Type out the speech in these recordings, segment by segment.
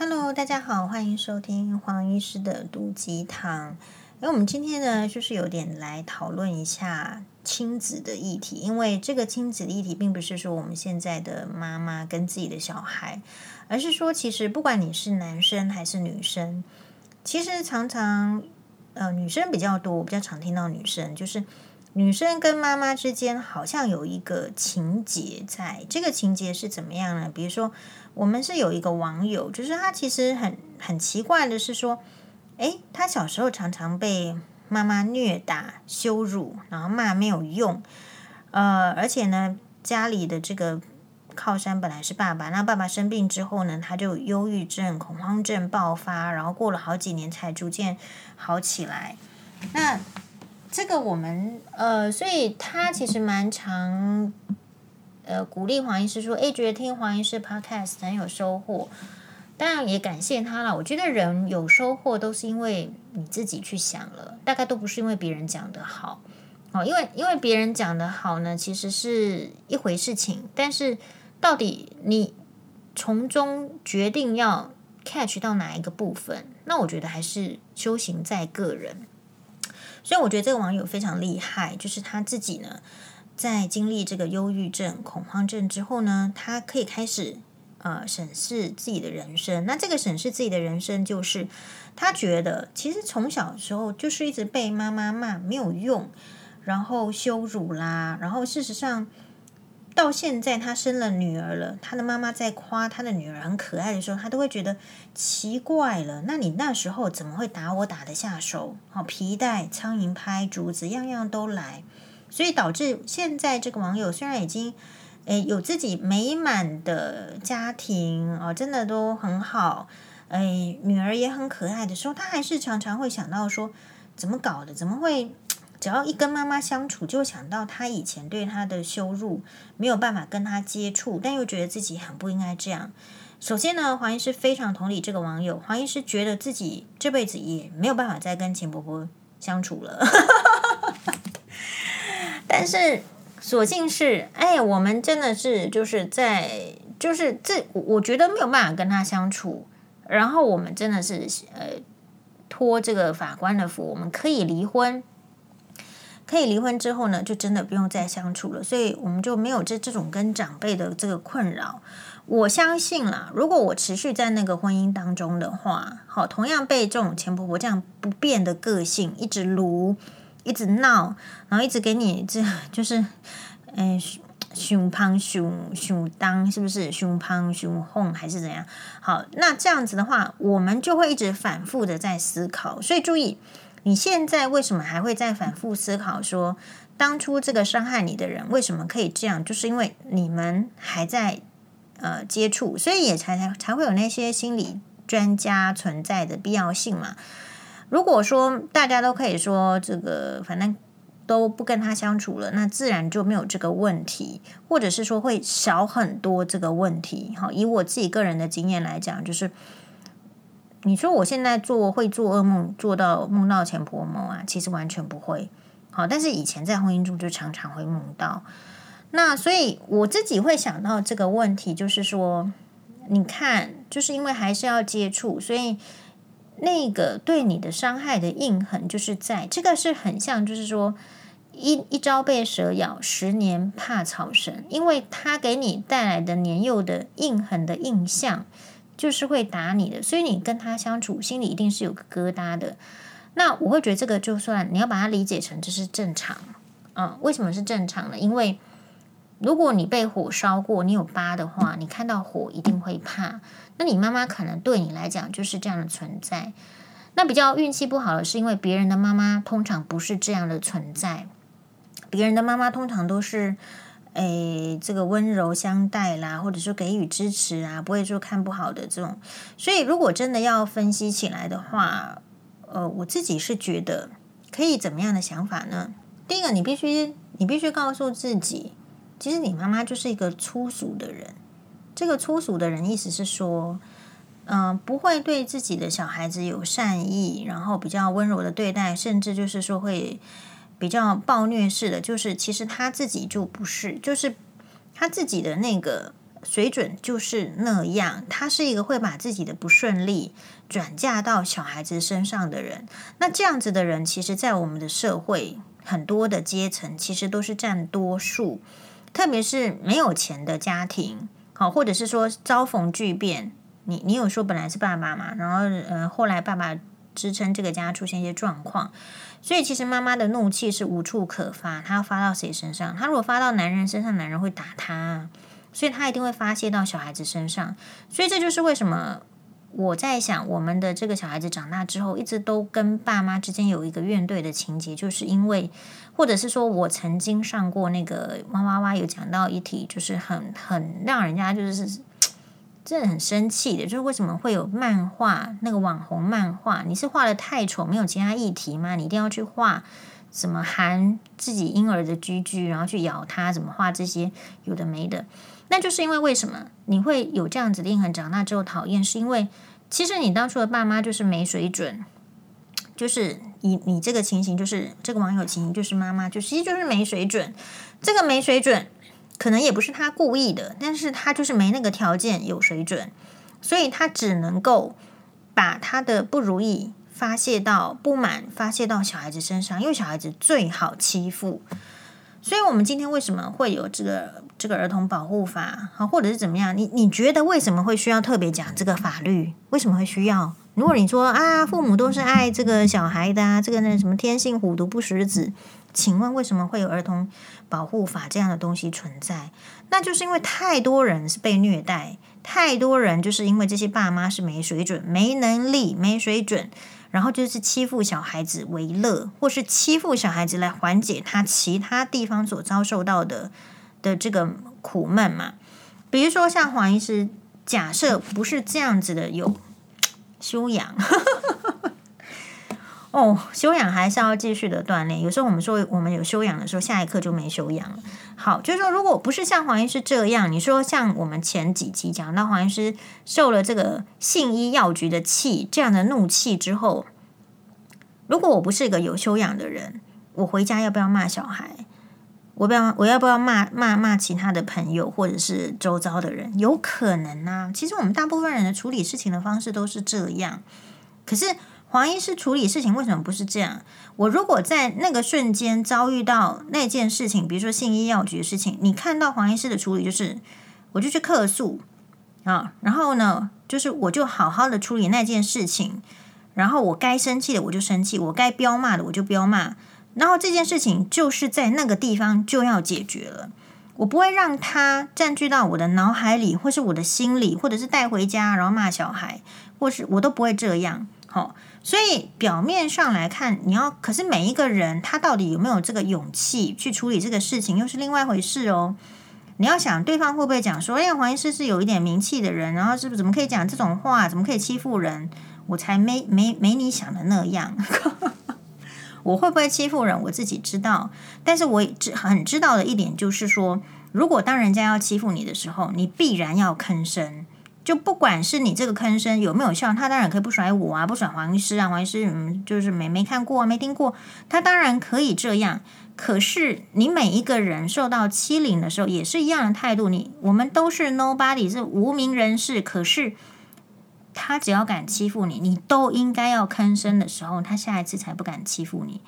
Hello，大家好，欢迎收听黄医师的毒鸡汤。哎，我们今天呢，就是有点来讨论一下亲子的议题，因为这个亲子的议题，并不是说我们现在的妈妈跟自己的小孩，而是说，其实不管你是男生还是女生，其实常常，呃，女生比较多，我比较常听到女生，就是女生跟妈妈之间好像有一个情节在，这个情节是怎么样呢？比如说。我们是有一个网友，就是他其实很很奇怪的是说，诶，他小时候常常被妈妈虐打、羞辱，然后骂没有用，呃，而且呢，家里的这个靠山本来是爸爸，那爸爸生病之后呢，他就忧郁症、恐慌症爆发，然后过了好几年才逐渐好起来。那这个我们呃，所以他其实蛮常。呃，鼓励黄医师说：“诶，觉得听黄医师 Podcast 很有收获，当然也感谢他了。我觉得人有收获都是因为你自己去想了，大概都不是因为别人讲的好哦。因为因为别人讲的好呢，其实是一回事情，但是到底你从中决定要 catch 到哪一个部分，那我觉得还是修行在个人。所以我觉得这个网友非常厉害，就是他自己呢。”在经历这个忧郁症、恐慌症之后呢，他可以开始呃审视自己的人生。那这个审视自己的人生，就是他觉得其实从小的时候就是一直被妈妈骂没有用，然后羞辱啦，然后事实上到现在他生了女儿了，他的妈妈在夸他的女儿很可爱的时候，他都会觉得奇怪了。那你那时候怎么会打我打得下手？好，皮带、苍蝇拍、竹子，样样都来。所以导致现在这个网友虽然已经，诶有自己美满的家庭哦，真的都很好，诶女儿也很可爱的时候，他还是常常会想到说，怎么搞的？怎么会？只要一跟妈妈相处，就想到他以前对他的羞辱，没有办法跟他接触，但又觉得自己很不应该这样。首先呢，黄医师非常同理这个网友，黄医师觉得自己这辈子也没有办法再跟钱婆婆相处了。但是，所幸是，哎，我们真的是就是在，就是这，我觉得没有办法跟他相处。然后我们真的是，呃，托这个法官的福，我们可以离婚。可以离婚之后呢，就真的不用再相处了。所以我们就没有这这种跟长辈的这个困扰。我相信啦，如果我持续在那个婚姻当中的话，好，同样被这种前婆婆这样不变的个性一直撸。一直闹，然后一直给你这 就是，嗯，熊胖熊熊当是不是熊胖熊哄还是怎样？好，那这样子的话，我们就会一直反复的在思考。所以注意，你现在为什么还会在反复思考说，当初这个伤害你的人为什么可以这样？就是因为你们还在呃接触，所以也才才才会有那些心理专家存在的必要性嘛。如果说大家都可以说这个，反正都不跟他相处了，那自然就没有这个问题，或者是说会少很多这个问题。好，以我自己个人的经验来讲，就是你说我现在做会做噩梦，做到梦到前婆婆啊，其实完全不会。好，但是以前在婚姻中就常常会梦到。那所以我自己会想到这个问题，就是说，你看，就是因为还是要接触，所以。那个对你的伤害的印痕，就是在这个是很像，就是说一一朝被蛇咬，十年怕草绳，因为它给你带来的年幼的印痕的印象，就是会打你的，所以你跟他相处，心里一定是有个疙瘩的。那我会觉得这个就算你要把它理解成这是正常，嗯，为什么是正常呢？因为如果你被火烧过，你有疤的话，你看到火一定会怕。那你妈妈可能对你来讲就是这样的存在。那比较运气不好的是，因为别人的妈妈通常不是这样的存在。别人的妈妈通常都是，诶，这个温柔相待啦，或者说给予支持啊，不会说看不好的这种。所以，如果真的要分析起来的话，呃，我自己是觉得可以怎么样的想法呢？第一个，你必须你必须告诉自己。其实你妈妈就是一个粗俗的人。这个粗俗的人意思是说，嗯、不会对自己的小孩子有善意，然后比较温柔的对待，甚至就是说会比较暴虐式的。就是其实他自己就不是，就是他自己的那个水准就是那样，他是一个会把自己的不顺利转嫁到小孩子身上的人。那这样子的人，其实，在我们的社会很多的阶层，其实都是占多数。特别是没有钱的家庭，好，或者是说遭逢巨变，你你有说本来是爸爸嘛，然后呃后来爸爸支撑这个家出现一些状况，所以其实妈妈的怒气是无处可发，她要发到谁身上？她如果发到男人身上，男人会打她。所以她一定会发泄到小孩子身上，所以这就是为什么我在想，我们的这个小孩子长大之后，一直都跟爸妈之间有一个怨怼的情节，就是因为，或者是说我曾经上过那个哇哇哇有讲到一题，就是很很让人家就是真的很生气的，就是为什么会有漫画那个网红漫画，你是画得太丑，没有其他议题吗？你一定要去画什么含自己婴儿的居居，然后去咬它，怎么画这些有的没的。那就是因为为什么你会有这样子的印痕？长大之后讨厌，是因为其实你当初的爸妈就是没水准，就是你你这个情形，就是这个网友情形，就是妈妈就其实就是没水准。这个没水准可能也不是他故意的，但是他就是没那个条件有水准，所以他只能够把他的不如意发泄到不满，发泄到小孩子身上，因为小孩子最好欺负。所以，我们今天为什么会有这个这个儿童保护法，好，或者是怎么样？你你觉得为什么会需要特别讲这个法律？为什么会需要？如果你说啊，父母都是爱这个小孩的啊，这个那什么天性虎毒不食子，请问为什么会有儿童保护法这样的东西存在？那就是因为太多人是被虐待，太多人就是因为这些爸妈是没水准、没能力、没水准。然后就是欺负小孩子为乐，或是欺负小孩子来缓解他其他地方所遭受到的的这个苦闷嘛。比如说像黄医师，假设不是这样子的，有修养。哦，修养还是要继续的锻炼。有时候我们说我们有修养的时候，下一刻就没修养了。好，就是说，如果不是像黄医师这样，你说像我们前几集讲到黄医师受了这个信医药局的气，这样的怒气之后，如果我不是一个有修养的人，我回家要不要骂小孩？我不要，我要不要骂骂骂其他的朋友或者是周遭的人？有可能啊。其实我们大部分人的处理事情的方式都是这样，可是。黄医师处理事情为什么不是这样？我如果在那个瞬间遭遇到那件事情，比如说信医药局的事情，你看到黄医师的处理就是，我就去客诉啊，然后呢，就是我就好好的处理那件事情，然后我该生气的我就生气，我该彪骂的我就彪骂，然后这件事情就是在那个地方就要解决了，我不会让他占据到我的脑海里，或是我的心里，或者是带回家然后骂小孩，或是我都不会这样，好。所以表面上来看，你要可是每一个人他到底有没有这个勇气去处理这个事情，又是另外一回事哦。你要想对方会不会讲说，哎，黄医师是有一点名气的人，然后是不是怎么可以讲这种话，怎么可以欺负人？我才没没没你想的那样。我会不会欺负人？我自己知道，但是我知很知道的一点就是说，如果当人家要欺负你的时候，你必然要吭声。就不管是你这个吭声有没有效，他当然可以不甩我啊，不甩黄医师啊，黄医师嗯，就是没没看过啊，没听过，他当然可以这样。可是你每一个人受到欺凌的时候，也是一样的态度。你我们都是 nobody，是无名人士。可是他只要敢欺负你，你都应该要吭声的时候，他下一次才不敢欺负你。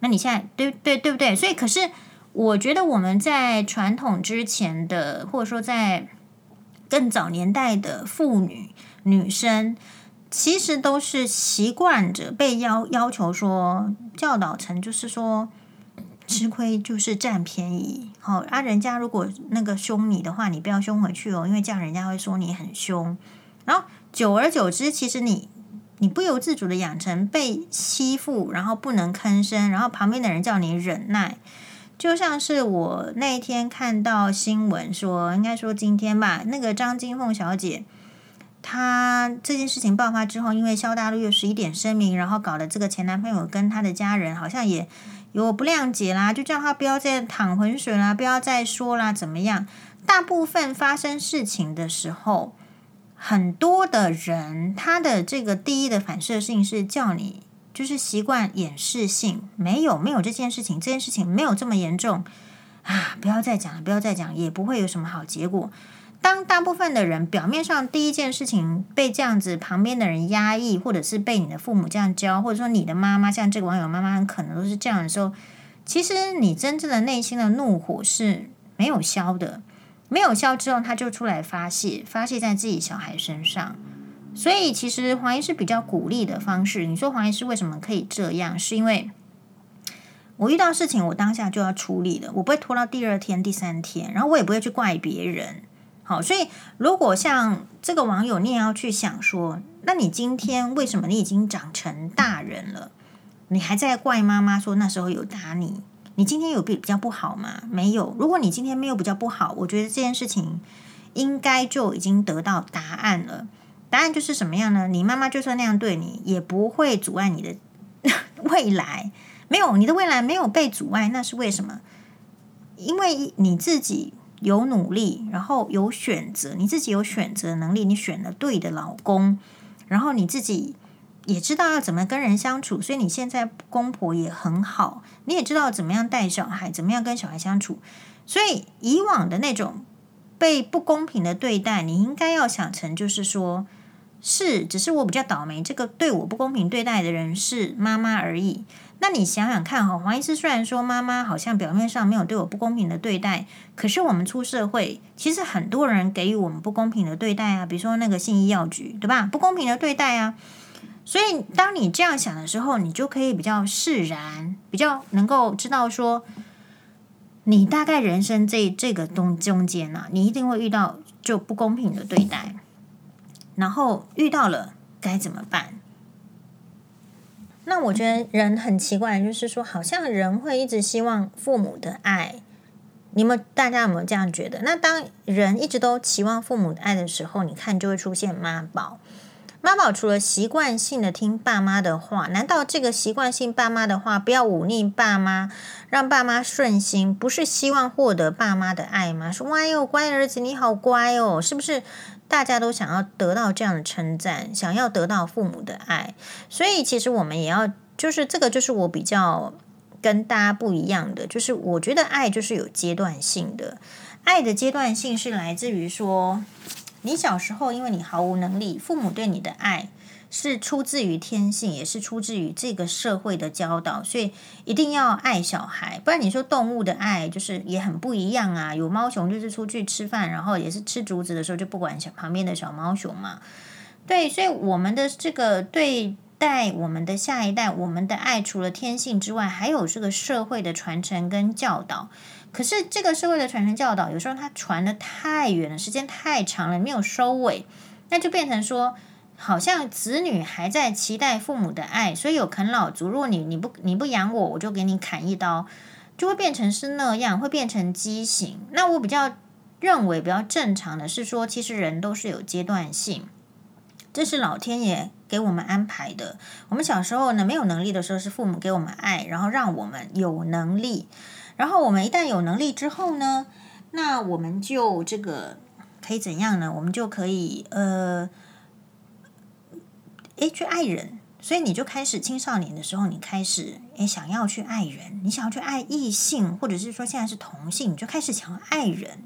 那你现在对对对不对？所以，可是我觉得我们在传统之前的，或者说在。更早年代的妇女、女生，其实都是习惯着被要要求说教导成，就是说吃亏就是占便宜。好啊，人家如果那个凶你的话，你不要凶回去哦，因为这样人家会说你很凶。然后久而久之，其实你你不由自主的养成被欺负，然后不能吭声，然后旁边的人叫你忍耐。就像是我那一天看到新闻说，应该说今天吧，那个张金凤小姐，她这件事情爆发之后，因为萧大陆又十一点声明，然后搞得这个前男朋友跟他的家人好像也有不谅解啦，就叫他不要再淌浑水啦，不要再说啦，怎么样？大部分发生事情的时候，很多的人他的这个第一的反射性是叫你。就是习惯掩饰性，没有没有这件事情，这件事情没有这么严重啊！不要再讲了，不要再讲，也不会有什么好结果。当大部分的人表面上第一件事情被这样子旁边的人压抑，或者是被你的父母这样教，或者说你的妈妈像这个网友妈妈很可能都是这样的时候，其实你真正的内心的怒火是没有消的，没有消之后，他就出来发泄，发泄在自己小孩身上。所以其实黄医师比较鼓励的方式，你说黄医师为什么可以这样？是因为我遇到事情，我当下就要处理了，我不会拖到第二天、第三天，然后我也不会去怪别人。好，所以如果像这个网友，你也要去想说，那你今天为什么你已经长成大人了，你还在怪妈妈说那时候有打你？你今天有比比较不好吗？没有。如果你今天没有比较不好，我觉得这件事情应该就已经得到答案了。答案就是什么样呢？你妈妈就算那样对你，也不会阻碍你的 未来。没有，你的未来没有被阻碍，那是为什么？因为你自己。有努力，然后有选择，你自己有选择能力，你选了对的老公，然后你自己也知道要怎么跟人相处，所以你现在公婆也很好，你也知道怎么样带小孩，怎么样跟小孩相处，所以以往的那种被不公平的对待，你应该要想成就是说，是，只是我比较倒霉，这个对我不公平对待的人是妈妈而已。那你想想看哈，黄医师虽然说妈妈好像表面上没有对我不公平的对待，可是我们出社会，其实很多人给予我们不公平的对待啊，比如说那个信义药局，对吧？不公平的对待啊。所以当你这样想的时候，你就可以比较释然，比较能够知道说，你大概人生这这个东中间呢、啊，你一定会遇到就不公平的对待，然后遇到了该怎么办？那我觉得人很奇怪，就是说，好像人会一直希望父母的爱。你们大家有没有这样觉得？那当人一直都期望父母爱的时候，你看就会出现妈宝。妈宝除了习惯性的听爸妈的话，难道这个习惯性爸妈的话，不要忤逆爸妈，让爸妈顺心，不是希望获得爸妈的爱吗？说哇哟，乖儿子你好乖哦，是不是？大家都想要得到这样的称赞，想要得到父母的爱，所以其实我们也要，就是这个就是我比较跟大家不一样的，就是我觉得爱就是有阶段性的，爱的阶段性是来自于说，你小时候因为你毫无能力，父母对你的爱。是出自于天性，也是出自于这个社会的教导，所以一定要爱小孩，不然你说动物的爱就是也很不一样啊。有猫熊就是出去吃饭，然后也是吃竹子的时候就不管小旁边的小猫熊嘛。对，所以我们的这个对待我们的下一代，我们的爱除了天性之外，还有这个社会的传承跟教导。可是这个社会的传承教导，有时候它传得太远了，时间太长了，没有收尾，那就变成说。好像子女还在期待父母的爱，所以有啃老族。如果你你不你不养我，我就给你砍一刀，就会变成是那样，会变成畸形。那我比较认为比较正常的是说，其实人都是有阶段性，这是老天爷给我们安排的。我们小时候呢，没有能力的时候是父母给我们爱，然后让我们有能力。然后我们一旦有能力之后呢，那我们就这个可以怎样呢？我们就可以呃。诶，去爱人，所以你就开始青少年的时候，你开始诶想要去爱人，你想要去爱异性，或者是说现在是同性，你就开始想要爱人。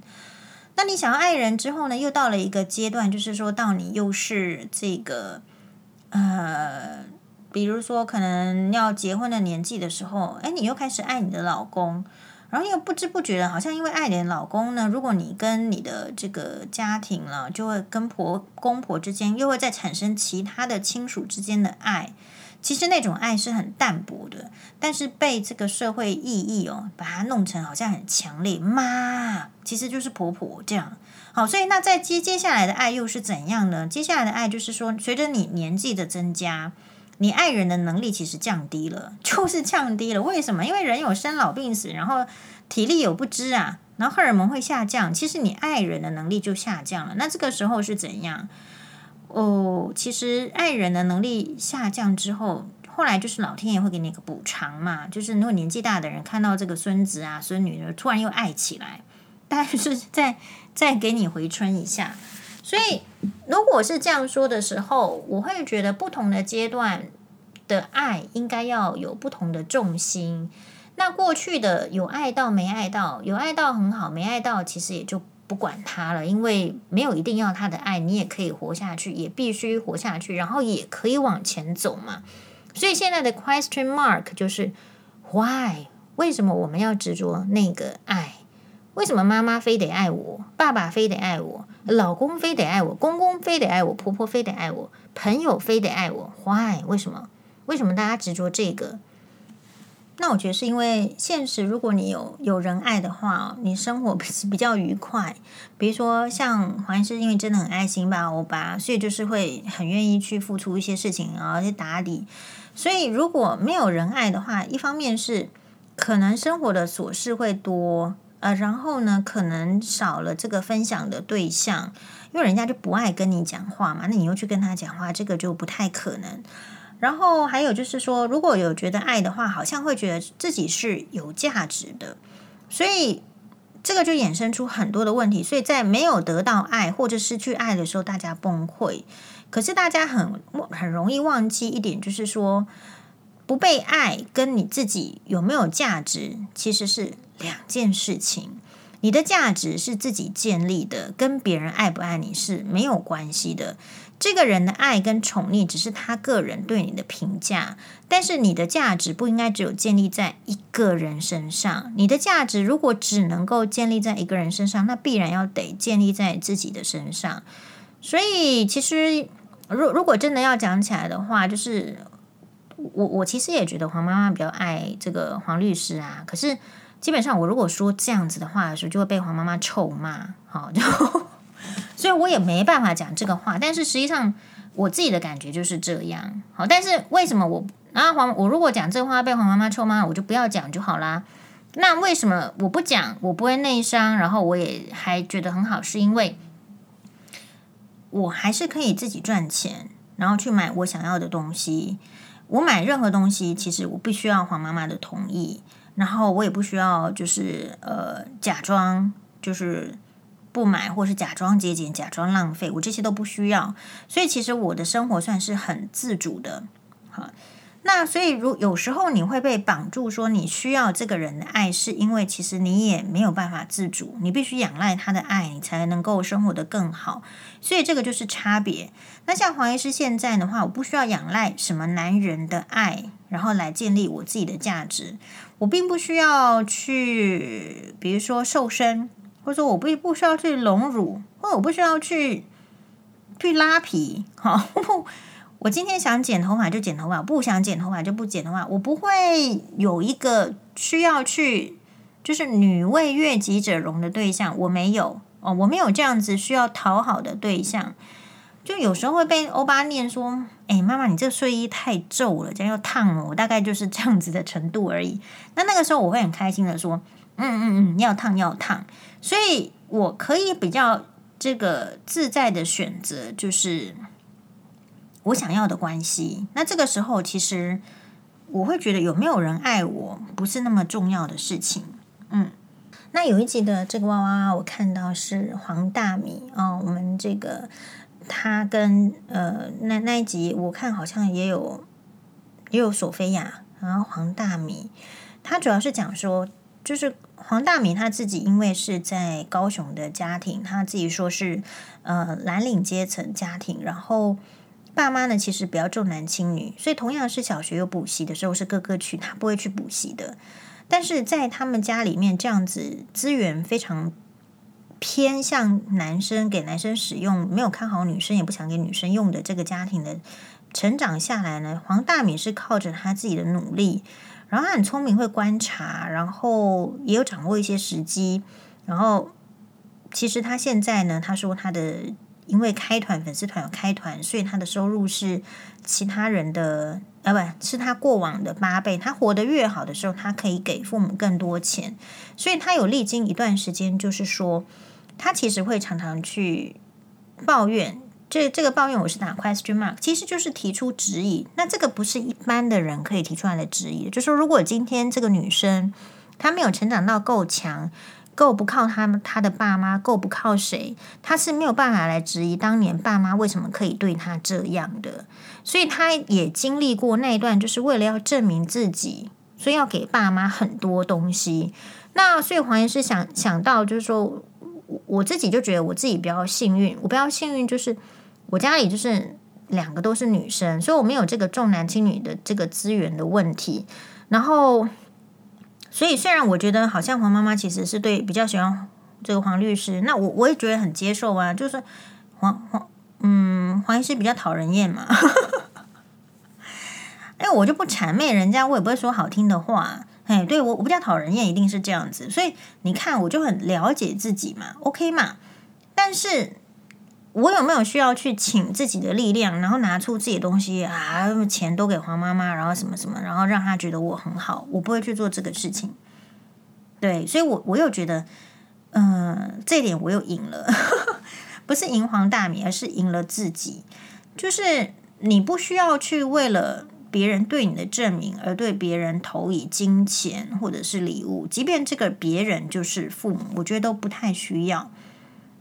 那你想要爱人之后呢，又到了一个阶段，就是说到你又是这个呃，比如说可能要结婚的年纪的时候，诶，你又开始爱你的老公。然后又不知不觉的，好像因为爱你的老公呢，如果你跟你的这个家庭了，就会跟婆公婆之间又会再产生其他的亲属之间的爱。其实那种爱是很淡薄的，但是被这个社会意义哦，把它弄成好像很强烈。妈，其实就是婆婆这样。好，所以那在接接下来的爱又是怎样呢？接下来的爱就是说，随着你年纪的增加。你爱人的能力其实降低了，就是降低了。为什么？因为人有生老病死，然后体力有不支啊，然后荷尔蒙会下降，其实你爱人的能力就下降了。那这个时候是怎样？哦，其实爱人的能力下降之后，后来就是老天爷会给你一个补偿嘛，就是如果年纪大的人看到这个孙子啊、孙女突然又爱起来，但是再再给你回春一下。所以，如果是这样说的时候，我会觉得不同的阶段的爱应该要有不同的重心。那过去的有爱到没爱到，有爱到很好，没爱到其实也就不管他了，因为没有一定要他的爱，你也可以活下去，也必须活下去，然后也可以往前走嘛。所以现在的 question mark 就是 why？为什么我们要执着那个爱？为什么妈妈非得爱我，爸爸非得爱我，老公非得爱我，公公非得爱我，婆婆非得爱我，朋友非得爱我？why？为什么？为什么大家执着这个？那我觉得是因为现实，如果你有有人爱的话，你生活 是比较愉快。比如说像黄医师，因为真的很爱心吧欧巴，所以就是会很愿意去付出一些事情，然后去打理。所以如果没有人爱的话，一方面是可能生活的琐事会多。呃，然后呢，可能少了这个分享的对象，因为人家就不爱跟你讲话嘛，那你又去跟他讲话，这个就不太可能。然后还有就是说，如果有觉得爱的话，好像会觉得自己是有价值的，所以这个就衍生出很多的问题。所以在没有得到爱或者失去爱的时候，大家崩溃。可是大家很很容易忘记一点，就是说。不被爱跟你自己有没有价值其实是两件事情。你的价值是自己建立的，跟别人爱不爱你是没有关系的。这个人的爱跟宠溺只是他个人对你的评价，但是你的价值不应该只有建立在一个人身上。你的价值如果只能够建立在一个人身上，那必然要得建立在自己的身上。所以，其实，如如果真的要讲起来的话，就是。我我其实也觉得黄妈妈比较爱这个黄律师啊，可是基本上我如果说这样子的话的时候，就会被黄妈妈臭骂，好，就所以我也没办法讲这个话。但是实际上我自己的感觉就是这样，好，但是为什么我啊黄我如果讲这话被黄妈妈臭骂，我就不要讲就好啦。那为什么我不讲，我不会内伤，然后我也还觉得很好，是因为我还是可以自己赚钱，然后去买我想要的东西。我买任何东西，其实我必须要黄妈妈的同意，然后我也不需要就是呃假装就是不买，或是假装节俭、假装浪费，我这些都不需要。所以其实我的生活算是很自主的，好。那所以，如有时候你会被绑住，说你需要这个人的爱，是因为其实你也没有办法自主，你必须仰赖他的爱，你才能够生活得更好。所以这个就是差别。那像黄医师现在的话，我不需要仰赖什么男人的爱，然后来建立我自己的价值。我并不需要去，比如说瘦身，或者说我不不需要去隆乳，或者我不需要去去拉皮，好。我今天想剪头发就剪头发，不想剪头发就不剪头发。我不会有一个需要去，就是女为悦己者容的对象，我没有哦，我没有这样子需要讨好的对象。就有时候会被欧巴念说：“哎，妈妈，你这睡衣太皱了，这样又烫了。”我大概就是这样子的程度而已。那那个时候我会很开心的说：“嗯嗯嗯，要烫要烫。”所以我可以比较这个自在的选择，就是。我想要的关系，那这个时候其实我会觉得有没有人爱我不是那么重要的事情。嗯，那有一集的这个娃娃，我看到是黄大米啊、哦，我们这个他跟呃那那一集我看好像也有也有索菲亚，然后黄大米他主要是讲说，就是黄大米他自己因为是在高雄的家庭，他自己说是呃蓝领阶层家庭，然后。爸妈呢，其实比较重男轻女，所以同样是小学有补习的时候，是哥哥去，他不会去补习的。但是在他们家里面，这样子资源非常偏向男生，给男生使用，没有看好女生，也不想给女生用的这个家庭的成长下来呢，黄大米是靠着他自己的努力，然后他很聪明，会观察，然后也有掌握一些时机，然后其实他现在呢，他说他的。因为开团粉丝团有开团，所以他的收入是其他人的啊，不是他过往的八倍。他活得越好的时候，他可以给父母更多钱。所以他有历经一段时间，就是说他其实会常常去抱怨。这这个抱怨我是打 question mark，其实就是提出质疑。那这个不是一般的人可以提出来的质疑。就是说如果今天这个女生她没有成长到够强。够不靠他们，他的爸妈够不靠谁？他是没有办法来质疑当年爸妈为什么可以对他这样的，所以他也经历过那一段，就是为了要证明自己，所以要给爸妈很多东西。那所以黄岩是想想到，就是说，我自己就觉得我自己比较幸运，我比较幸运就是我家里就是两个都是女生，所以我没有这个重男轻女的这个资源的问题。然后，所以虽然我觉得好像黄妈妈其实是对比较喜欢这个黄律师，那我我也觉得很接受啊，就是黄黄嗯黄医师比较讨人厌嘛。哎，我就不谄媚人家，我也不会说好听的话。哎，对我我比较讨人厌，一定是这样子。所以你看，我就很了解自己嘛，OK 嘛。但是，我有没有需要去请自己的力量，然后拿出自己的东西啊，钱都给黄妈妈，然后什么什么，然后让她觉得我很好，我不会去做这个事情。对，所以我我又觉得，嗯、这点我又赢了，不是赢黄大米，而是赢了自己。就是你不需要去为了。别人对你的证明，而对别人投以金钱或者是礼物，即便这个别人就是父母，我觉得都不太需要。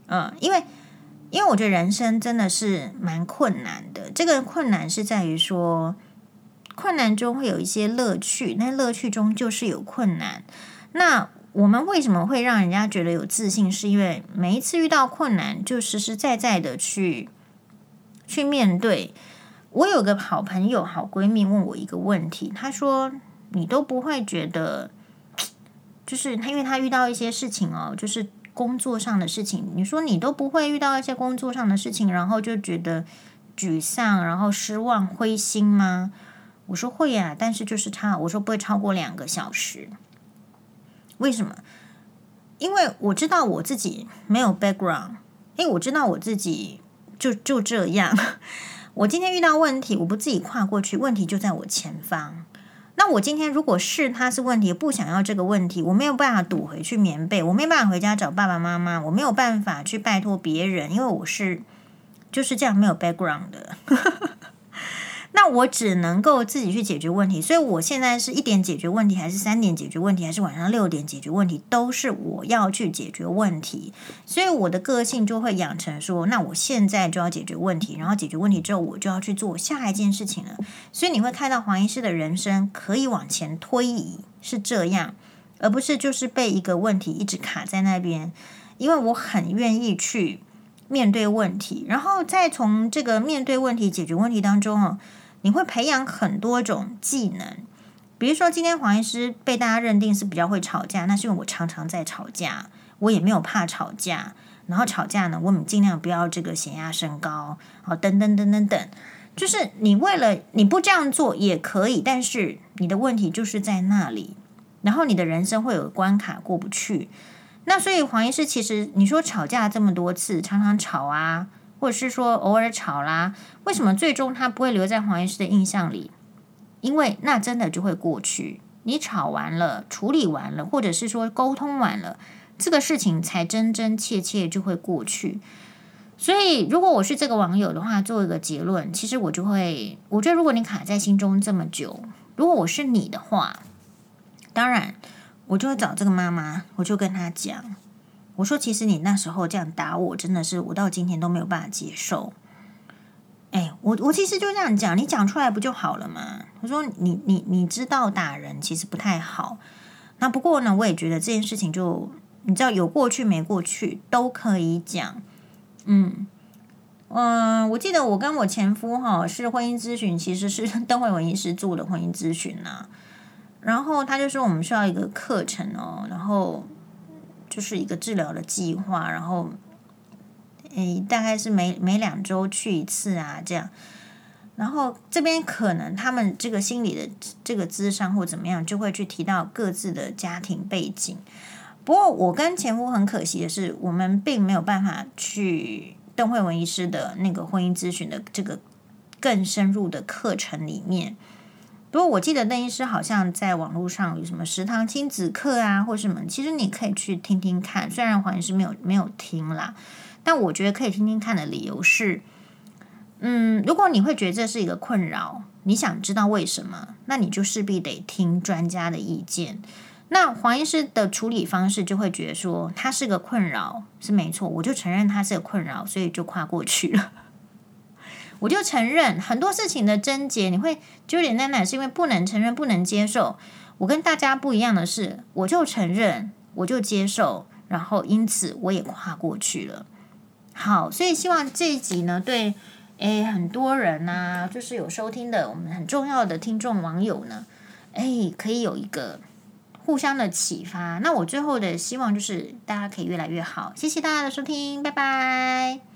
嗯，因为因为我觉得人生真的是蛮困难的。这个困难是在于说，困难中会有一些乐趣，那乐趣中就是有困难。那我们为什么会让人家觉得有自信？是因为每一次遇到困难，就实实在在的去去面对。我有个好朋友、好闺蜜问我一个问题，她说：“你都不会觉得，就是她，因为她遇到一些事情哦，就是工作上的事情。你说你都不会遇到一些工作上的事情，然后就觉得沮丧，然后失望、灰心吗？”我说会呀，但是就是差，我说不会超过两个小时。为什么？因为我知道我自己没有 background，因为我知道我自己就就这样。我今天遇到问题，我不自己跨过去，问题就在我前方。那我今天如果是他是问题，不想要这个问题，我没有办法赌回去棉被，我没办法回家找爸爸妈妈，我没有办法去拜托别人，因为我是就是这样没有 background 的。那我只能够自己去解决问题，所以我现在是一点解决问题，还是三点解决问题，还是晚上六点解决问题，都是我要去解决问题。所以我的个性就会养成说，那我现在就要解决问题，然后解决问题之后，我就要去做下一件事情了。所以你会看到黄医师的人生可以往前推移，是这样，而不是就是被一个问题一直卡在那边。因为我很愿意去面对问题，然后再从这个面对问题、解决问题当中哦。你会培养很多种技能，比如说今天黄医师被大家认定是比较会吵架，那是因为我常常在吵架，我也没有怕吵架。然后吵架呢，我们尽量不要这个血压升高，好，等等等等等，就是你为了你不这样做也可以，但是你的问题就是在那里，然后你的人生会有关卡过不去。那所以黄医师其实你说吵架这么多次，常常吵啊。或者是说偶尔吵啦，为什么最终他不会留在黄医师的印象里？因为那真的就会过去。你吵完了，处理完了，或者是说沟通完了，这个事情才真真切切就会过去。所以，如果我是这个网友的话，做一个结论，其实我就会，我觉得如果你卡在心中这么久，如果我是你的话，当然我就会找这个妈妈，我就跟她讲。我说：“其实你那时候这样打我，真的是我到今天都没有办法接受。”哎，我我其实就这样讲，你讲出来不就好了吗？我说你：“你你知道打人其实不太好。”那不过呢，我也觉得这件事情就你知道有过去没过去都可以讲。嗯嗯、我记得我跟我前夫哈是婚姻咨询，其实是邓惠文医师做的婚姻咨询呐。然后他就说我们需要一个课程哦，然后。就是一个治疗的计划，然后，诶，大概是每每两周去一次啊，这样。然后这边可能他们这个心理的这个咨商或怎么样，就会去提到各自的家庭背景。不过我跟前夫很可惜的是，我们并没有办法去邓惠文医师的那个婚姻咨询的这个更深入的课程里面。不过我记得邓医师好像在网络上有什么十堂亲子课啊，或什么，其实你可以去听听看。虽然黄医师没有没有听啦，但我觉得可以听听看的理由是，嗯，如果你会觉得这是一个困扰，你想知道为什么，那你就势必得听专家的意见。那黄医师的处理方式就会觉得说，他是个困扰是没错，我就承认他是个困扰，所以就跨过去了。我就承认很多事情的症结，你会纠结在哪？是因为不能承认、不能接受。我跟大家不一样的是，我就承认，我就接受，然后因此我也跨过去了。好，所以希望这一集呢，对诶很多人呐、啊，就是有收听的我们很重要的听众网友呢，诶可以有一个互相的启发。那我最后的希望就是大家可以越来越好。谢谢大家的收听，拜拜。